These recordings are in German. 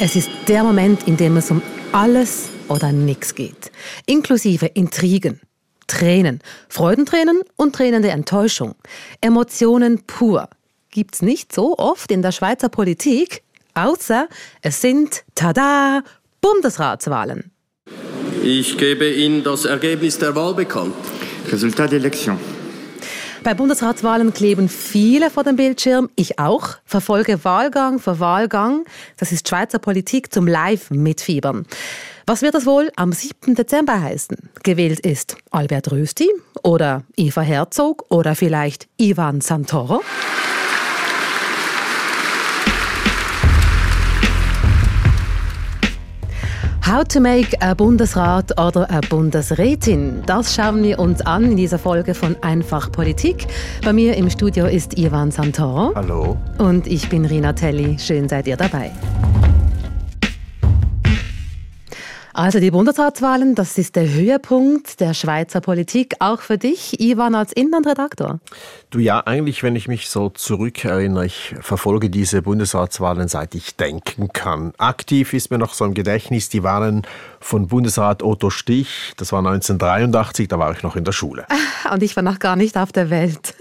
Es ist der Moment, in dem es um alles oder nichts geht. Inklusive Intrigen, Tränen, Freudentränen und Tränen der Enttäuschung. Emotionen pur. Gibt's nicht so oft in der Schweizer Politik, außer es sind, tada, Bundesratswahlen. Ich gebe Ihnen das Ergebnis der Wahl bekannt. Resultat d'élection. Bei Bundesratswahlen kleben viele vor dem Bildschirm, ich auch, verfolge Wahlgang für Wahlgang. Das ist Schweizer Politik zum Live-Mitfiebern. Was wird das wohl am 7. Dezember heißen? Gewählt ist Albert Rösti oder Eva Herzog oder vielleicht Ivan Santoro? How to make a Bundesrat oder a Bundesrätin? Das schauen wir uns an in dieser Folge von Einfach Politik. Bei mir im Studio ist Ivan Santoro. Hallo. Und ich bin Rina Telli. Schön seid ihr dabei. Also die Bundesratswahlen, das ist der Höhepunkt der Schweizer Politik, auch für dich, Ivan, als Inlandredaktor. Du ja, eigentlich, wenn ich mich so zurückerinnere, ich verfolge diese Bundesratswahlen, seit ich denken kann. Aktiv ist mir noch so im Gedächtnis die Wahlen von Bundesrat Otto Stich, das war 1983, da war ich noch in der Schule. Und ich war noch gar nicht auf der Welt.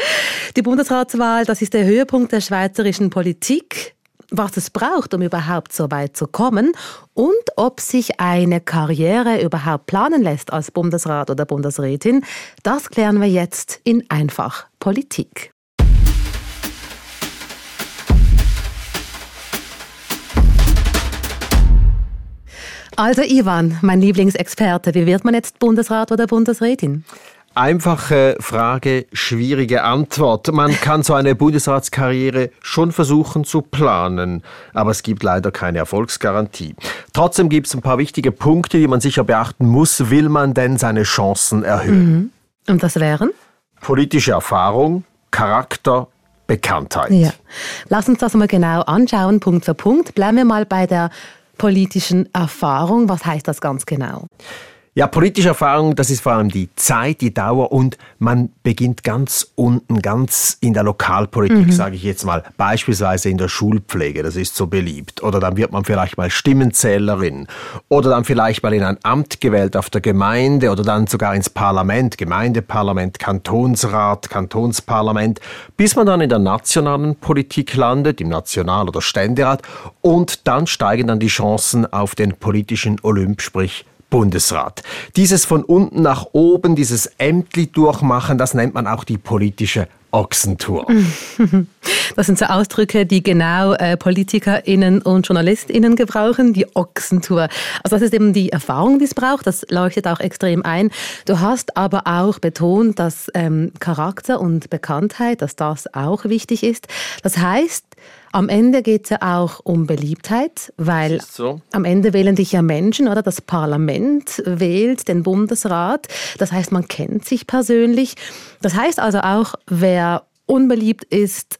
Die Bundesratswahl, das ist der Höhepunkt der schweizerischen Politik was es braucht, um überhaupt so weit zu kommen und ob sich eine Karriere überhaupt planen lässt als Bundesrat oder Bundesrätin, das klären wir jetzt in Einfach Politik. Also Ivan, mein Lieblingsexperte, wie wird man jetzt Bundesrat oder Bundesrätin? Einfache Frage, schwierige Antwort. Man kann so eine Bundesratskarriere schon versuchen zu planen, aber es gibt leider keine Erfolgsgarantie. Trotzdem gibt es ein paar wichtige Punkte, die man sicher beachten muss, will man denn seine Chancen erhöhen. Mhm. Und das wären? Politische Erfahrung, Charakter, Bekanntheit. Ja. Lass uns das mal genau anschauen, Punkt für Punkt. Bleiben wir mal bei der politischen Erfahrung. Was heißt das ganz genau? Ja, politische Erfahrung, das ist vor allem die Zeit, die Dauer und man beginnt ganz unten, ganz in der Lokalpolitik, mhm. sage ich jetzt mal, beispielsweise in der Schulpflege, das ist so beliebt. Oder dann wird man vielleicht mal Stimmenzählerin oder dann vielleicht mal in ein Amt gewählt auf der Gemeinde oder dann sogar ins Parlament, Gemeindeparlament, Kantonsrat, Kantonsparlament, bis man dann in der nationalen Politik landet, im National- oder Ständerat und dann steigen dann die Chancen auf den politischen Olymp, sprich Bundesrat. Dieses von unten nach oben, dieses Ämtli durchmachen, das nennt man auch die politische Ochsentour. Das sind so Ausdrücke, die genau äh, PolitikerInnen und JournalistInnen gebrauchen, die Ochsentour. Also das ist eben die Erfahrung, die es braucht, das leuchtet auch extrem ein. Du hast aber auch betont, dass ähm, Charakter und Bekanntheit, dass das auch wichtig ist. Das heißt, am Ende geht es ja auch um Beliebtheit, weil so. am Ende wählen dich ja Menschen, oder? Das Parlament wählt den Bundesrat. Das heißt, man kennt sich persönlich. Das heißt also auch, wer unbeliebt ist,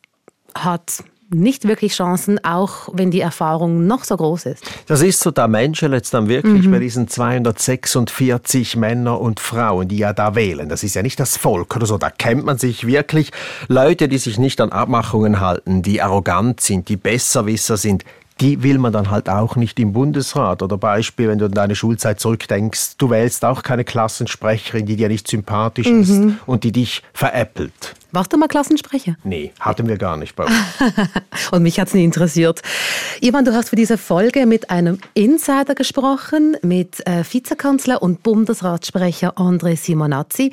hat nicht wirklich Chancen, auch wenn die Erfahrung noch so groß ist. Das ist so, der Mensch jetzt dann wirklich mhm. bei diesen 246 Männer und Frauen, die ja da wählen. Das ist ja nicht das Volk oder so, da kennt man sich wirklich. Leute, die sich nicht an Abmachungen halten, die arrogant sind, die Besserwisser sind, die will man dann halt auch nicht im Bundesrat. Oder Beispiel, wenn du an deine Schulzeit zurückdenkst, du wählst auch keine Klassensprecherin, die dir nicht sympathisch mhm. ist und die dich veräppelt. Warst du mal Klassensprecher? Nee, hatten wir gar nicht bei uns. und mich hat es nie interessiert. Ivan, du hast für diese Folge mit einem Insider gesprochen, mit äh, Vizekanzler und Bundesratssprecher André Simonazzi.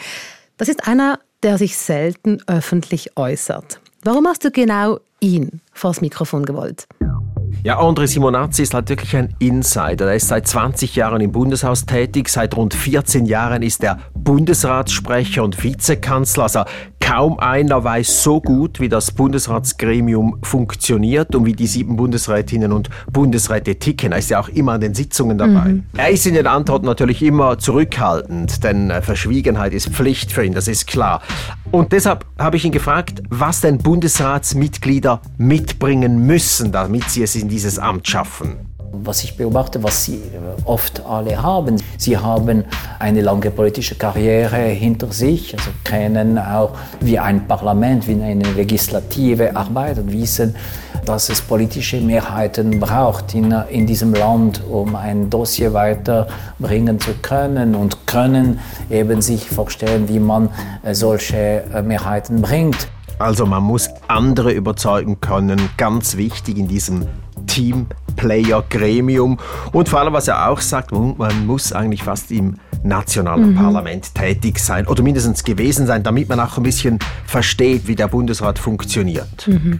Das ist einer, der sich selten öffentlich äußert. Warum hast du genau ihn vors Mikrofon gewollt? Ja, André Simonazzi ist halt wirklich ein Insider. Er ist seit 20 Jahren im Bundeshaus tätig, seit rund 14 Jahren ist er Bundesratssprecher und Vizekanzler. Also kaum einer weiß so gut, wie das Bundesratsgremium funktioniert und wie die sieben Bundesrätinnen und Bundesräte ticken. Er ist ja auch immer an den Sitzungen dabei. Mhm. Er ist in den Antworten natürlich immer zurückhaltend, denn äh, Verschwiegenheit ist Pflicht für ihn, das ist klar. Und deshalb habe ich ihn gefragt, was denn Bundesratsmitglieder mitbringen müssen, damit sie es in dieses Amt schaffen was ich beobachte, was sie oft alle haben. Sie haben eine lange politische Karriere hinter sich, also kennen auch, wie ein Parlament, wie eine Legislative arbeitet, wissen, dass es politische Mehrheiten braucht in, in diesem Land, um ein Dossier weiterbringen zu können und können eben sich vorstellen, wie man äh, solche äh, Mehrheiten bringt. Also man muss andere überzeugen können, ganz wichtig in diesem Teamplayer-Gremium. Und vor allem, was er auch sagt, man muss eigentlich fast im nationalen mhm. Parlament tätig sein oder mindestens gewesen sein, damit man auch ein bisschen versteht, wie der Bundesrat funktioniert. Mhm.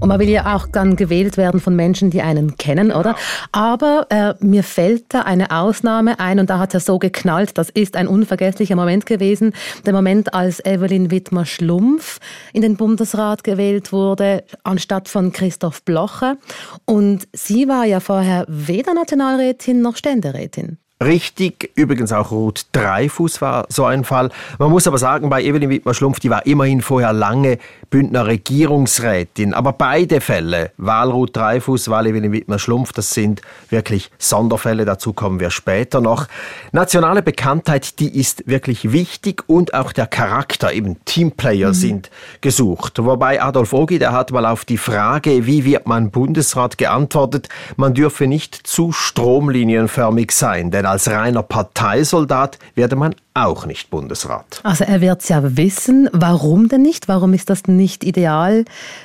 Und man will ja auch dann gewählt werden von Menschen, die einen kennen, oder? Aber äh, mir fällt da eine Ausnahme ein und da hat er so geknallt. Das ist ein unvergesslicher Moment gewesen. Der Moment, als Evelyn Wittmer-Schlumpf in den Bundesrat gewählt wurde, anstatt von Christoph Blocher. Und sie war ja vorher weder Nationalrätin noch Ständerätin. Richtig, übrigens auch Ruth Dreifuß war so ein Fall. Man muss aber sagen, bei Evelyn Wittmer-Schlumpf, die war immerhin vorher lange Bündner Regierungsrätin. Aber beide Fälle, Wahl Ruth Dreifuß, Wahl Evelyn Wittmer-Schlumpf, das sind wirklich Sonderfälle. Dazu kommen wir später noch. Nationale Bekanntheit, die ist wirklich wichtig und auch der Charakter, eben Teamplayer mhm. sind gesucht. Wobei Adolf Ogi, der hat mal auf die Frage, wie wird man Bundesrat geantwortet, man dürfe nicht zu stromlinienförmig sein, denn als reiner Parteisoldat werde man auch nicht Bundesrat. Also er wird es ja wissen. Warum denn nicht? Warum ist das nicht ideal,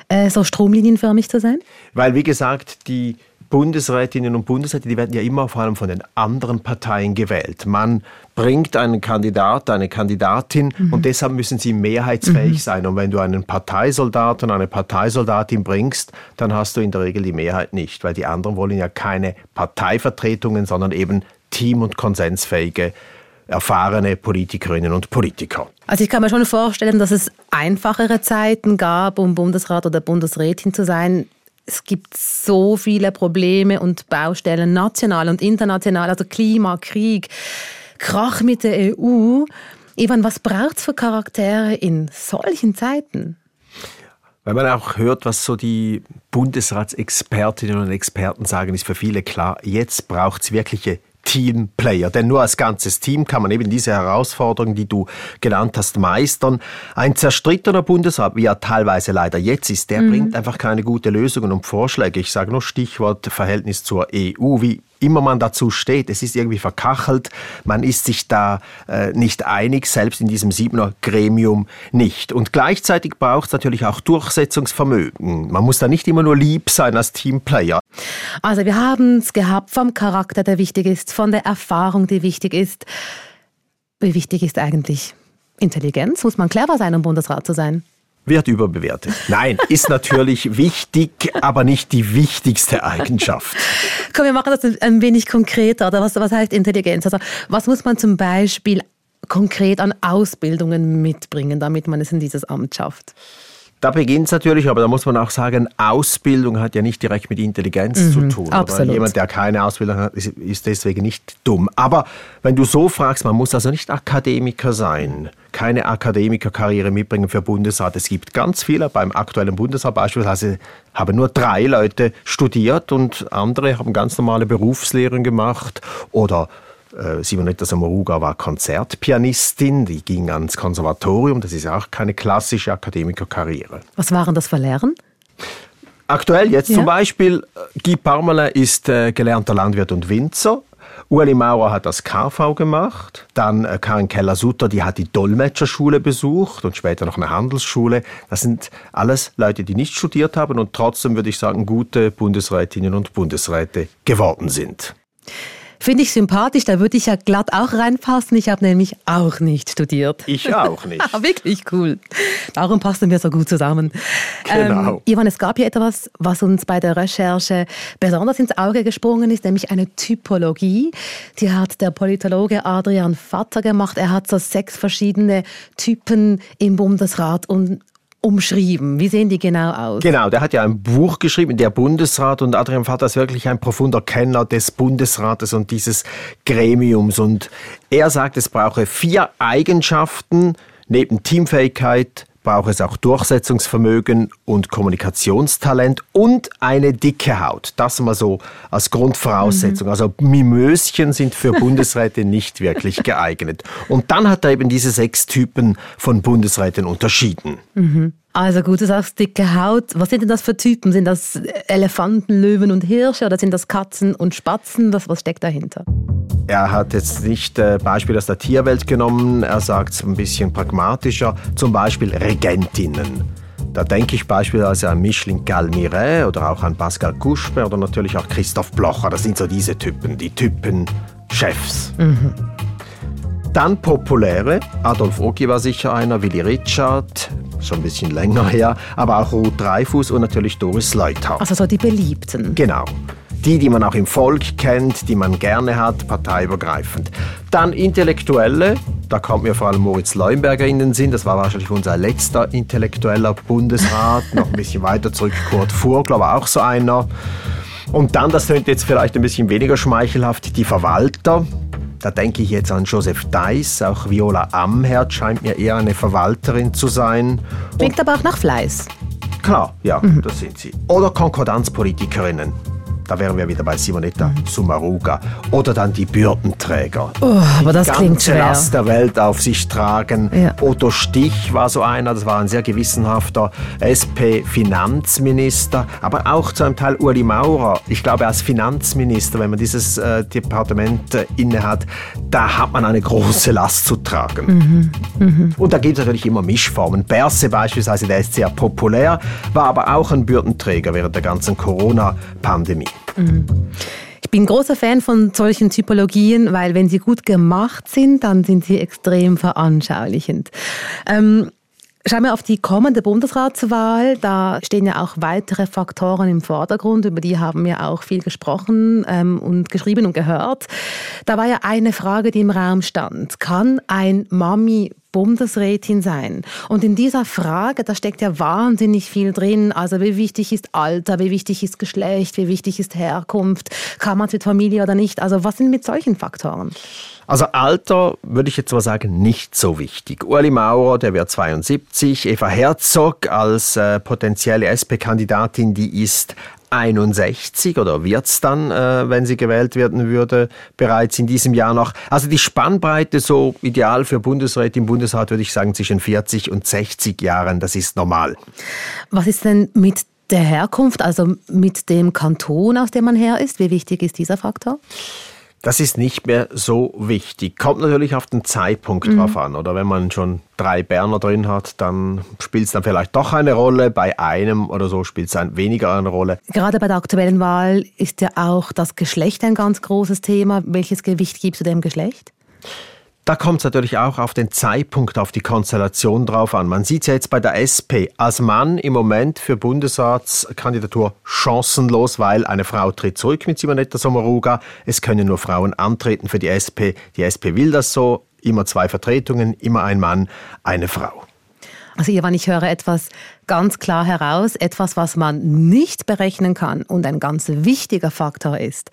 äh, so stromlinienförmig zu sein? Weil, wie gesagt, die Bundesrätinnen und Bundesräte, die werden ja immer vor allem von den anderen Parteien gewählt. Man bringt einen Kandidat, eine Kandidatin mhm. und deshalb müssen sie mehrheitsfähig mhm. sein. Und wenn du einen Parteisoldat und eine Parteisoldatin bringst, dann hast du in der Regel die Mehrheit nicht, weil die anderen wollen ja keine Parteivertretungen, sondern eben team- und konsensfähige erfahrene Politikerinnen und Politiker. Also ich kann mir schon vorstellen, dass es einfachere Zeiten gab, um Bundesrat oder Bundesrätin zu sein. Es gibt so viele Probleme und Baustellen, national und international, also Klima, Krieg, Krach mit der EU. Ivan, was braucht es für Charaktere in solchen Zeiten? Weil man auch hört, was so die Bundesratsexpertinnen und Experten sagen, ist für viele klar, jetzt braucht es wirkliche Teamplayer. Denn nur als ganzes Team kann man eben diese Herausforderungen, die du genannt hast, meistern. Ein zerstrittener Bundesrat, wie er teilweise leider jetzt ist, der mhm. bringt einfach keine gute Lösungen und Vorschläge. Ich sage nur Stichwort Verhältnis zur EU. Wie immer man dazu steht, es ist irgendwie verkachelt, man ist sich da äh, nicht einig, selbst in diesem Siebener Gremium nicht. Und gleichzeitig braucht es natürlich auch Durchsetzungsvermögen. Man muss da nicht immer nur lieb sein als Teamplayer. Also wir haben es gehabt vom Charakter, der wichtig ist, von der Erfahrung, die wichtig ist. Wie wichtig ist eigentlich Intelligenz? Muss man clever sein, um Bundesrat zu sein? Wird überbewertet. Nein, ist natürlich wichtig, aber nicht die wichtigste Eigenschaft. Komm, wir machen das ein wenig konkreter. Oder was, was heißt Intelligenz? Also, was muss man zum Beispiel konkret an Ausbildungen mitbringen, damit man es in dieses Amt schafft? Da beginnt es natürlich, aber da muss man auch sagen, Ausbildung hat ja nicht direkt mit Intelligenz mhm, zu tun. Absolut. Jemand, der keine Ausbildung hat, ist deswegen nicht dumm. Aber wenn du so fragst, man muss also nicht Akademiker sein, keine Akademikerkarriere mitbringen für Bundesrat. Es gibt ganz viele, beim aktuellen Bundesrat beispielsweise haben nur drei Leute studiert und andere haben ganz normale Berufslehren gemacht oder Simonetta Sommaruga war Konzertpianistin, die ging ans Konservatorium, das ist auch keine klassische Akademikerkarriere. Was waren das für Lehren? Aktuell jetzt ja. zum Beispiel, äh, Guy Parmelin ist äh, gelernter Landwirt und Winzer. Ueli Maurer hat das KV gemacht. Dann äh, Karin Keller-Sutter, die hat die Dolmetscherschule besucht und später noch eine Handelsschule. Das sind alles Leute, die nicht studiert haben und trotzdem, würde ich sagen, gute Bundesrätinnen und Bundesräte geworden sind. Finde ich sympathisch, da würde ich ja glatt auch reinpassen. Ich habe nämlich auch nicht studiert. Ich auch nicht. Wirklich cool. Darum passen wir so gut zusammen. Genau. Ähm, Ivan, es gab hier etwas, was uns bei der Recherche besonders ins Auge gesprungen ist, nämlich eine Typologie. Die hat der Politologe Adrian Vatter gemacht. Er hat so sechs verschiedene Typen im Bundesrat und umschrieben? Wie sehen die genau aus? Genau, der hat ja ein Buch geschrieben, der Bundesrat, und Adrian Vater ist wirklich ein profunder Kenner des Bundesrates und dieses Gremiums. Und er sagt, es brauche vier Eigenschaften neben Teamfähigkeit, braucht es auch Durchsetzungsvermögen und Kommunikationstalent und eine dicke Haut. Das mal so als Grundvoraussetzung. Mhm. Also Mimöschen sind für Bundesräte nicht wirklich geeignet. Und dann hat er eben diese sechs Typen von Bundesräten unterschieden. Mhm. Also gut, du sagst dicke Haut. Was sind denn das für Typen? Sind das Elefanten, Löwen und Hirsche oder sind das Katzen und Spatzen? Was, was steckt dahinter? Er hat jetzt nicht äh, Beispiel aus der Tierwelt genommen, er sagt es ein bisschen pragmatischer, zum Beispiel Regentinnen. Da denke ich beispielsweise an Micheline Galmiret oder auch an Pascal Couchepin oder natürlich auch Christoph Blocher. Das sind so diese Typen, die Typen Chefs. Mhm. Dann populäre, Adolf Oki war sicher einer, Willy Richard, schon ein bisschen länger her, aber auch Ruth Dreifuß und natürlich Doris Leuthard. Also so die Beliebten. Genau. Die, die man auch im Volk kennt, die man gerne hat, parteiübergreifend. Dann Intellektuelle, da kommt mir vor allem Moritz Leuenberger in den Sinn, das war wahrscheinlich unser letzter intellektueller Bundesrat, noch ein bisschen weiter zurück Kurt Vogler war auch so einer. Und dann, das könnte jetzt vielleicht ein bisschen weniger schmeichelhaft, die Verwalter, da denke ich jetzt an Joseph Deiss, auch Viola Amherd scheint mir eher eine Verwalterin zu sein. Klingt aber auch nach Fleiß. Klar, ja, mhm. das sind sie. Oder Konkordanzpolitikerinnen. Da wären wir wieder bei Simonetta Sumaruga. Oder dann die Bürdenträger. Oh, aber das die klingt schwer. Last der Welt auf sich tragen. Ja. Otto Stich war so einer, das war ein sehr gewissenhafter SP-Finanzminister. Aber auch zu einem Teil Uli Maurer. Ich glaube, als Finanzminister, wenn man dieses äh, Departement äh, innehat, da hat man eine große Last zu tragen. Mhm. Mhm. Und da gibt es natürlich immer Mischformen. Berse beispielsweise, der ist sehr populär, war aber auch ein Bürdenträger während der ganzen Corona-Pandemie. Ich bin großer Fan von solchen Typologien, weil wenn sie gut gemacht sind, dann sind sie extrem veranschaulichend. Ähm, Schauen wir auf die kommende Bundesratswahl. Da stehen ja auch weitere Faktoren im Vordergrund. Über die haben wir auch viel gesprochen ähm, und geschrieben und gehört. Da war ja eine Frage, die im Raum stand. Kann ein Mami Bundesrätin sein. Und in dieser Frage, da steckt ja wahnsinnig viel drin. Also wie wichtig ist Alter, wie wichtig ist Geschlecht, wie wichtig ist Herkunft, kann man mit Familie oder nicht? Also was sind mit solchen Faktoren? Also Alter würde ich jetzt mal sagen, nicht so wichtig. Ueli Maurer, der wird 72. Eva Herzog als äh, potenzielle SP-Kandidatin, die ist 61 oder wird es dann, äh, wenn sie gewählt werden würde, bereits in diesem Jahr noch. Also die Spannbreite so ideal für Bundesräte im Bundesrat würde ich sagen zwischen 40 und 60 Jahren, das ist normal. Was ist denn mit der Herkunft, also mit dem Kanton, aus dem man her ist? Wie wichtig ist dieser Faktor? Das ist nicht mehr so wichtig. Kommt natürlich auf den Zeitpunkt mhm. drauf an. Oder wenn man schon drei Berner drin hat, dann spielt es dann vielleicht doch eine Rolle. Bei einem oder so spielt es dann weniger eine Rolle. Gerade bei der aktuellen Wahl ist ja auch das Geschlecht ein ganz großes Thema. Welches Gewicht gibst du dem Geschlecht? Da kommt es natürlich auch auf den Zeitpunkt, auf die Konstellation drauf an. Man sieht es ja jetzt bei der SP als Mann im Moment für Bundesratskandidatur chancenlos, weil eine Frau tritt zurück mit Simonetta Sommaruga. Es können nur Frauen antreten für die SP. Die SP will das so. Immer zwei Vertretungen, immer ein Mann, eine Frau. Also Ivan, ich höre etwas ganz klar heraus, etwas, was man nicht berechnen kann und ein ganz wichtiger Faktor ist,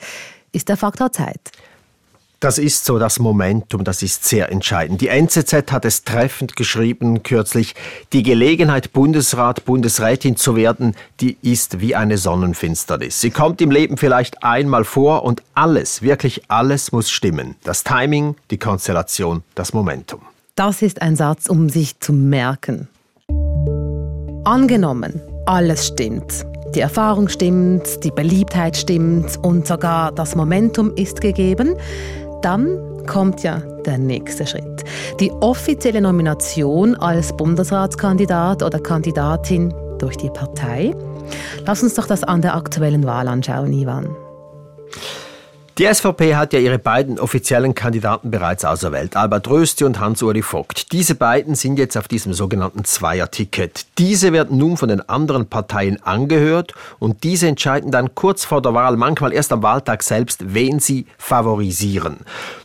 ist der Faktor Zeit. Das ist so das Momentum, das ist sehr entscheidend. Die NZZ hat es treffend geschrieben kürzlich, die Gelegenheit, Bundesrat, Bundesrätin zu werden, die ist wie eine Sonnenfinsternis. Sie kommt im Leben vielleicht einmal vor und alles, wirklich alles muss stimmen. Das Timing, die Konstellation, das Momentum. Das ist ein Satz, um sich zu merken. Angenommen, alles stimmt. Die Erfahrung stimmt, die Beliebtheit stimmt und sogar das Momentum ist gegeben dann kommt ja der nächste Schritt. Die offizielle Nomination als Bundesratskandidat oder Kandidatin durch die Partei. Lass uns doch das an der aktuellen Wahl anschauen, Ivan. Die SVP hat ja ihre beiden offiziellen Kandidaten bereits auserwählt, Albert Rösti und Hans-Uri Vogt. Diese beiden sind jetzt auf diesem sogenannten Zweier-Ticket. Diese werden nun von den anderen Parteien angehört und diese entscheiden dann kurz vor der Wahl, manchmal erst am Wahltag selbst, wen sie favorisieren.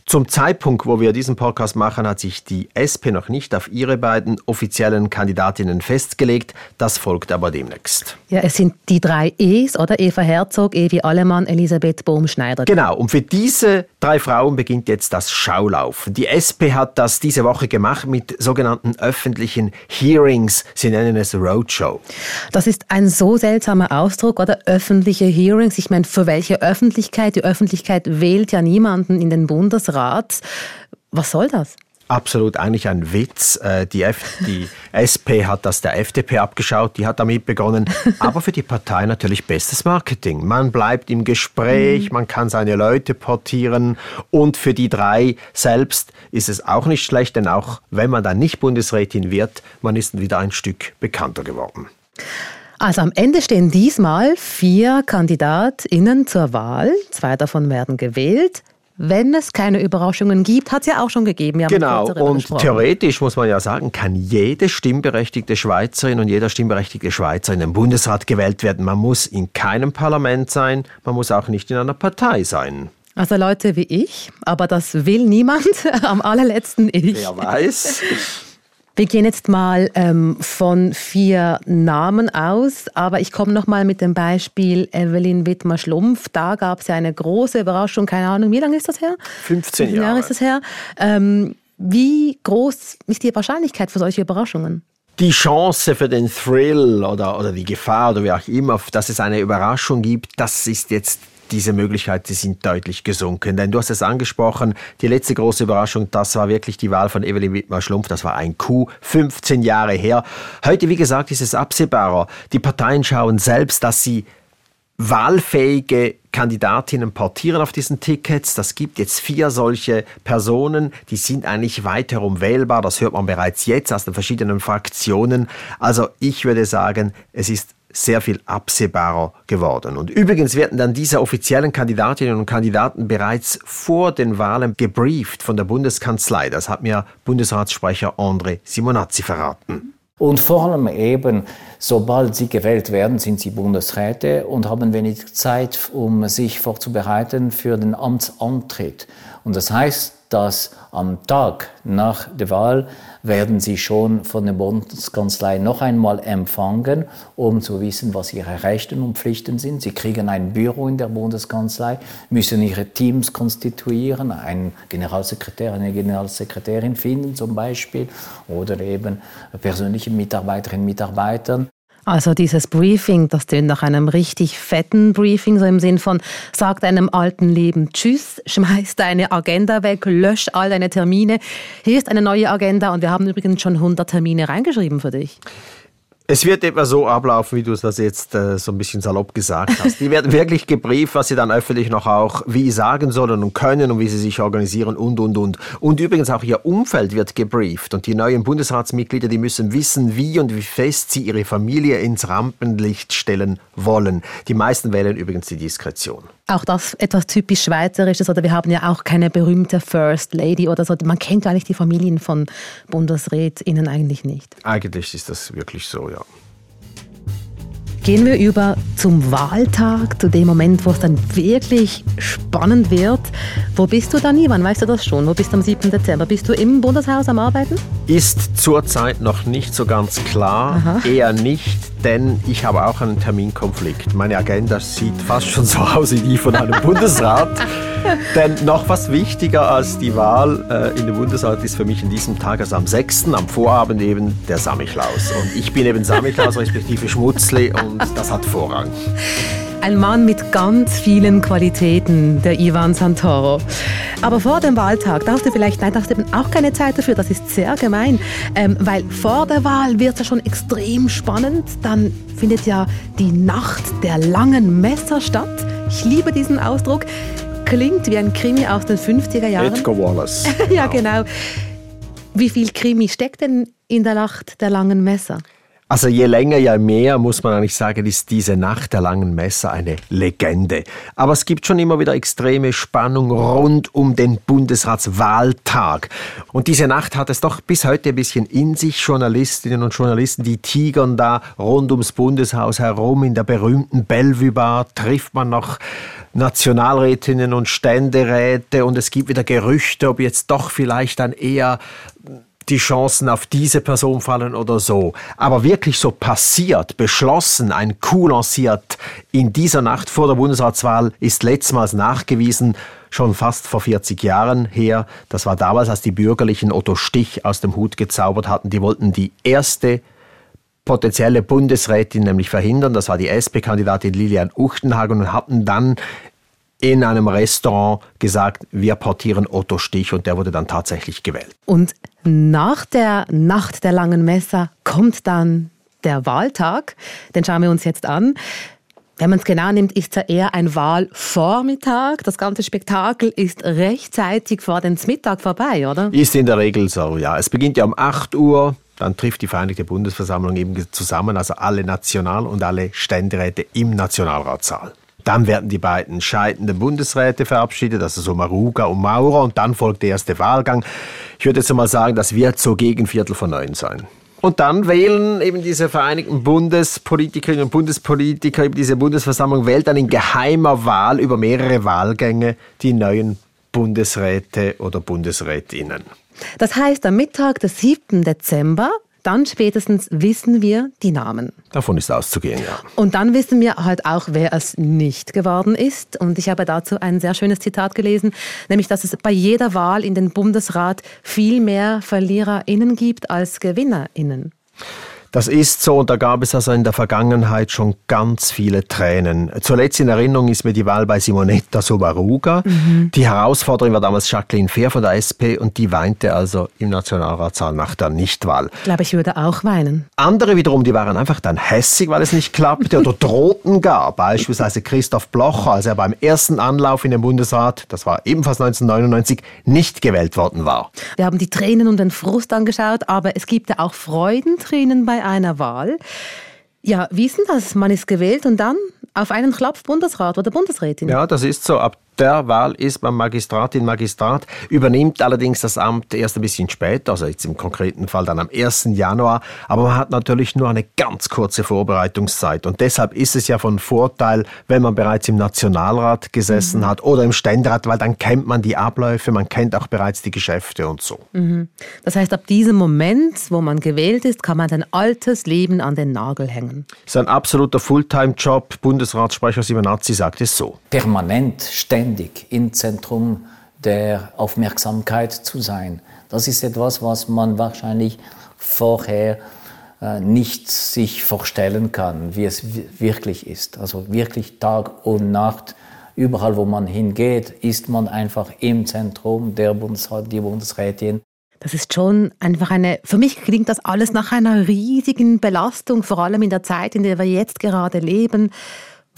Zum Zeitpunkt, wo wir diesen Podcast machen, hat sich die SP noch nicht auf ihre beiden offiziellen Kandidatinnen festgelegt. Das folgt aber demnächst. Ja, es sind die drei E's, oder? Eva Herzog, Evi Allemann, Elisabeth Bohm-Schneider. Genau. Und für diese drei Frauen beginnt jetzt das Schaulaufen. Die SP hat das diese Woche gemacht mit sogenannten öffentlichen Hearings. Sie nennen es Roadshow. Das ist ein so seltsamer Ausdruck, oder? Öffentliche Hearings. Ich meine, für welche Öffentlichkeit? Die Öffentlichkeit wählt ja niemanden in den Bundesrat. Was soll das? Absolut eigentlich ein Witz. Äh, die, F die SP hat das der FDP abgeschaut, die hat damit begonnen. Aber für die Partei natürlich bestes Marketing. Man bleibt im Gespräch, mhm. man kann seine Leute portieren und für die drei selbst ist es auch nicht schlecht, denn auch wenn man dann nicht Bundesrätin wird, man ist wieder ein Stück bekannter geworden. Also am Ende stehen diesmal vier KandidatInnen zur Wahl. Zwei davon werden gewählt wenn es keine Überraschungen gibt, hat es ja auch schon gegeben. genau, und theoretisch muss man ja sagen, kann jede stimmberechtigte Schweizerin und jeder stimmberechtigte Schweizer in den Bundesrat gewählt werden. Man muss in keinem Parlament sein, man muss auch nicht in einer Partei sein. Also Leute wie ich, aber das will niemand, am allerletzten ich. Wer weiß. Wir gehen jetzt mal ähm, von vier Namen aus, aber ich komme noch mal mit dem Beispiel Evelyn Wittmer-Schlumpf. Da gab es ja eine große Überraschung, keine Ahnung, wie lange ist das her? 15 Jahre. Jahre ist das her. Ähm, wie groß ist die Wahrscheinlichkeit für solche Überraschungen? die Chance für den Thrill oder, oder die Gefahr oder wie auch immer, dass es eine Überraschung gibt, das ist jetzt diese Möglichkeiten sind deutlich gesunken. Denn du hast es angesprochen, die letzte große Überraschung, das war wirklich die Wahl von Evelyn Wittmer-Schlumpf. Das war ein Coup, 15 Jahre her. Heute, wie gesagt, ist es absehbarer. Die Parteien schauen selbst, dass sie wahlfähige Kandidatinnen portieren auf diesen Tickets. Das gibt jetzt vier solche Personen, die sind eigentlich weit herum wählbar. Das hört man bereits jetzt aus den verschiedenen Fraktionen. Also ich würde sagen, es ist sehr viel absehbarer geworden. Und übrigens werden dann diese offiziellen Kandidatinnen und Kandidaten bereits vor den Wahlen gebrieft von der Bundeskanzlei. Das hat mir Bundesratssprecher André Simonazzi verraten. Und vor allem eben, sobald sie gewählt werden, sind sie Bundesräte und haben wenig Zeit, um sich vorzubereiten für den Amtsantritt. Und das heißt, dass am Tag nach der Wahl werden Sie schon von der Bundeskanzlei noch einmal empfangen, um zu wissen, was Ihre Rechte und Pflichten sind. Sie kriegen ein Büro in der Bundeskanzlei, müssen Ihre Teams konstituieren, einen Generalsekretär, eine Generalsekretärin finden zum Beispiel oder eben persönliche Mitarbeiterinnen und Mitarbeiter. Also dieses Briefing, das klingt nach einem richtig fetten Briefing, so im Sinn von, sag deinem alten Leben Tschüss, schmeiß deine Agenda weg, lösch all deine Termine. Hier ist eine neue Agenda und wir haben übrigens schon 100 Termine reingeschrieben für dich. Es wird etwa so ablaufen, wie du es das jetzt äh, so ein bisschen salopp gesagt hast. Die werden wirklich gebrieft, was sie dann öffentlich noch auch wie sagen sollen und können und wie sie sich organisieren und, und, und. Und übrigens auch ihr Umfeld wird gebrieft. Und die neuen Bundesratsmitglieder, die müssen wissen, wie und wie fest sie ihre Familie ins Rampenlicht stellen wollen. Die meisten wählen übrigens die Diskretion. Auch das etwas typisch Schweizerisches, oder wir haben ja auch keine berühmte First Lady oder so. Man kennt eigentlich die Familien von BundesrätInnen eigentlich nicht. Eigentlich ist das wirklich so, ja. Gehen wir über zum Wahltag, zu dem Moment, wo es dann wirklich spannend wird. Wo bist du dann, Ivan? Weißt du das schon? Wo bist du am 7. Dezember? Bist du im Bundeshaus am Arbeiten? Ist zurzeit noch nicht so ganz klar. Aha. Eher nicht, denn ich habe auch einen Terminkonflikt. Meine Agenda sieht fast schon so aus wie die von einem Bundesrat. Denn noch was wichtiger als die Wahl äh, in den Bundesrat ist für mich in diesem Tag, also am 6., am Vorabend eben, der Samichlaus. Und ich bin eben Samichlaus, respektive Schmutzli, und das hat Vorrang. Ein Mann mit ganz vielen Qualitäten, der Ivan Santoro. Aber vor dem Wahltag darfst du vielleicht, nein, darfst du eben auch keine Zeit dafür, das ist sehr gemein, ähm, weil vor der Wahl wird es ja schon extrem spannend. Dann findet ja die Nacht der langen Messer statt. Ich liebe diesen Ausdruck klingt wie ein Krimi aus den 50er Jahren. Edgar Wallace. ja, genau. Wie viel Krimi steckt denn in der Nacht der langen Messer? Also je länger, je mehr, muss man eigentlich sagen, ist diese Nacht der langen Messer eine Legende. Aber es gibt schon immer wieder extreme Spannung rund um den Bundesratswahltag. Und diese Nacht hat es doch bis heute ein bisschen in sich. Journalistinnen und Journalisten, die tigern da rund ums Bundeshaus herum. In der berühmten Bellevue Bar trifft man noch Nationalrätinnen und Ständeräte und es gibt wieder Gerüchte, ob jetzt doch vielleicht dann eher die Chancen auf diese Person fallen oder so. Aber wirklich so passiert, beschlossen, ein Coup lanciert in dieser Nacht vor der Bundesratswahl ist letztmals nachgewiesen, schon fast vor 40 Jahren her. Das war damals, als die Bürgerlichen Otto Stich aus dem Hut gezaubert hatten. Die wollten die erste potenzielle Bundesrätin nämlich verhindern. Das war die SP-Kandidatin Lilian Uchtenhagen und hatten dann in einem Restaurant gesagt, wir portieren Otto Stich und der wurde dann tatsächlich gewählt. Und nach der Nacht der langen Messer kommt dann der Wahltag. Den schauen wir uns jetzt an. Wenn man es genau nimmt, ist es ja eher ein Wahlvormittag. Das ganze Spektakel ist rechtzeitig vor dem Mittag vorbei, oder? Ist in der Regel so, ja. Es beginnt ja um 8 Uhr. Dann trifft die Vereinigte Bundesversammlung eben zusammen, also alle National- und alle Ständeräte im Nationalratssaal. Dann werden die beiden scheidenden Bundesräte verabschiedet, also so Maruga und Maurer, und dann folgt der erste Wahlgang. Ich würde jetzt mal sagen, das wird so gegen Viertel von neun sein. Und dann wählen eben diese vereinigten Bundespolitikerinnen und Bundespolitiker, eben diese Bundesversammlung wählt dann in geheimer Wahl über mehrere Wahlgänge die neuen Bundesräte oder Bundesrätinnen. Das heißt, am Mittag des 7. Dezember dann spätestens wissen wir die Namen. Davon ist auszugehen, ja. Und dann wissen wir halt auch, wer es nicht geworden ist. Und ich habe dazu ein sehr schönes Zitat gelesen, nämlich, dass es bei jeder Wahl in den Bundesrat viel mehr VerliererInnen gibt als GewinnerInnen. Das ist so und da gab es also in der Vergangenheit schon ganz viele Tränen. Zuletzt in Erinnerung ist mir die Wahl bei Simonetta Sobaruga. Mhm. Die Herausforderin war damals Jacqueline Fehr von der SP und die weinte also im Nationalratssaal nach der Nichtwahl. Ich glaube, ich würde auch weinen. Andere wiederum, die waren einfach dann hässig, weil es nicht klappte oder drohten gar. Beispielsweise Christoph Blocher, als er beim ersten Anlauf in den Bundesrat, das war ebenfalls 1999, nicht gewählt worden war. Wir haben die Tränen und den Frust angeschaut, aber es gibt ja auch Freudentränen bei einer Wahl. Ja, wie ist denn das? Man ist gewählt und dann auf einen Klapp Bundesrat oder Bundesrätin. Ja, das ist so. Ab der Wahl ist beim Magistratin Magistrat, übernimmt allerdings das Amt erst ein bisschen später, also jetzt im konkreten Fall dann am 1. Januar. Aber man hat natürlich nur eine ganz kurze Vorbereitungszeit. Und deshalb ist es ja von Vorteil, wenn man bereits im Nationalrat gesessen mhm. hat oder im Ständerat, weil dann kennt man die Abläufe, man kennt auch bereits die Geschäfte und so. Mhm. Das heißt, ab diesem Moment, wo man gewählt ist, kann man sein altes Leben an den Nagel hängen. Das ist ein absoluter Fulltime-Job. Bundesratssprecher Simonazzi sagt es so. Permanent, ständig ständig im Zentrum der Aufmerksamkeit zu sein. Das ist etwas, was man wahrscheinlich vorher äh, nicht sich vorstellen kann, wie es wirklich ist. Also wirklich Tag und Nacht, überall wo man hingeht, ist man einfach im Zentrum der Bundesrat, die Bundesrätin. Das ist schon einfach eine, für mich klingt das alles nach einer riesigen Belastung, vor allem in der Zeit, in der wir jetzt gerade leben.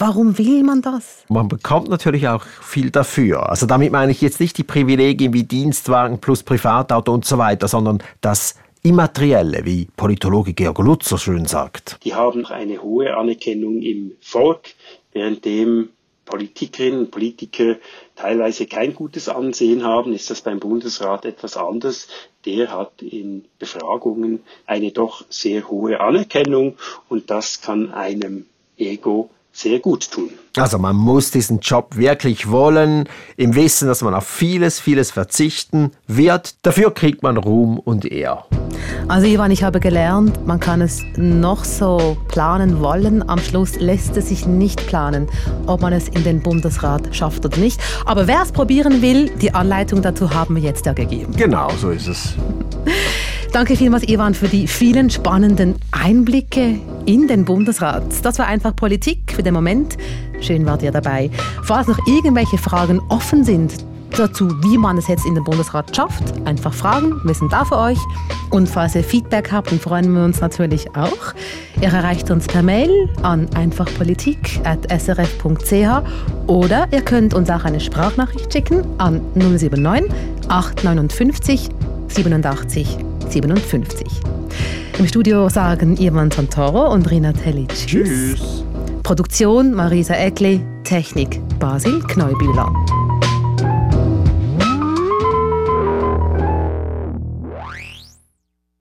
Warum will man das? Man bekommt natürlich auch viel dafür. Also damit meine ich jetzt nicht die Privilegien wie Dienstwagen plus Privatauto und so weiter, sondern das Immaterielle, wie Politologe Georg Lutz so schön sagt. Die haben eine hohe Anerkennung im Volk, währenddem Politikerinnen und Politiker teilweise kein gutes Ansehen haben, ist das beim Bundesrat etwas anders. Der hat in Befragungen eine doch sehr hohe Anerkennung und das kann einem Ego sehr gut tun. Also man muss diesen Job wirklich wollen, im Wissen, dass man auf vieles, vieles verzichten wird. Dafür kriegt man Ruhm und Ehr. Also Ivan, ich habe gelernt, man kann es noch so planen wollen. Am Schluss lässt es sich nicht planen, ob man es in den Bundesrat schafft oder nicht. Aber wer es probieren will, die Anleitung dazu haben wir jetzt ja gegeben. Genau, so ist es. Danke vielmals, Ivan, für die vielen spannenden Einblicke in den Bundesrat. Das war einfach Politik für den Moment. Schön wart ihr dabei. Falls noch irgendwelche Fragen offen sind dazu, wie man es jetzt in den Bundesrat schafft, einfach fragen. Wir sind da für euch. Und falls ihr Feedback habt, dann freuen wir uns natürlich auch. Ihr erreicht uns per Mail an einfachpolitik.srf.ch oder ihr könnt uns auch eine Sprachnachricht schicken an 079 859 87 57. Im Studio sagen Ivan Santoro und Rina Telic. Tschüss. Produktion Marisa Eckli, Technik Basil Kneubühler.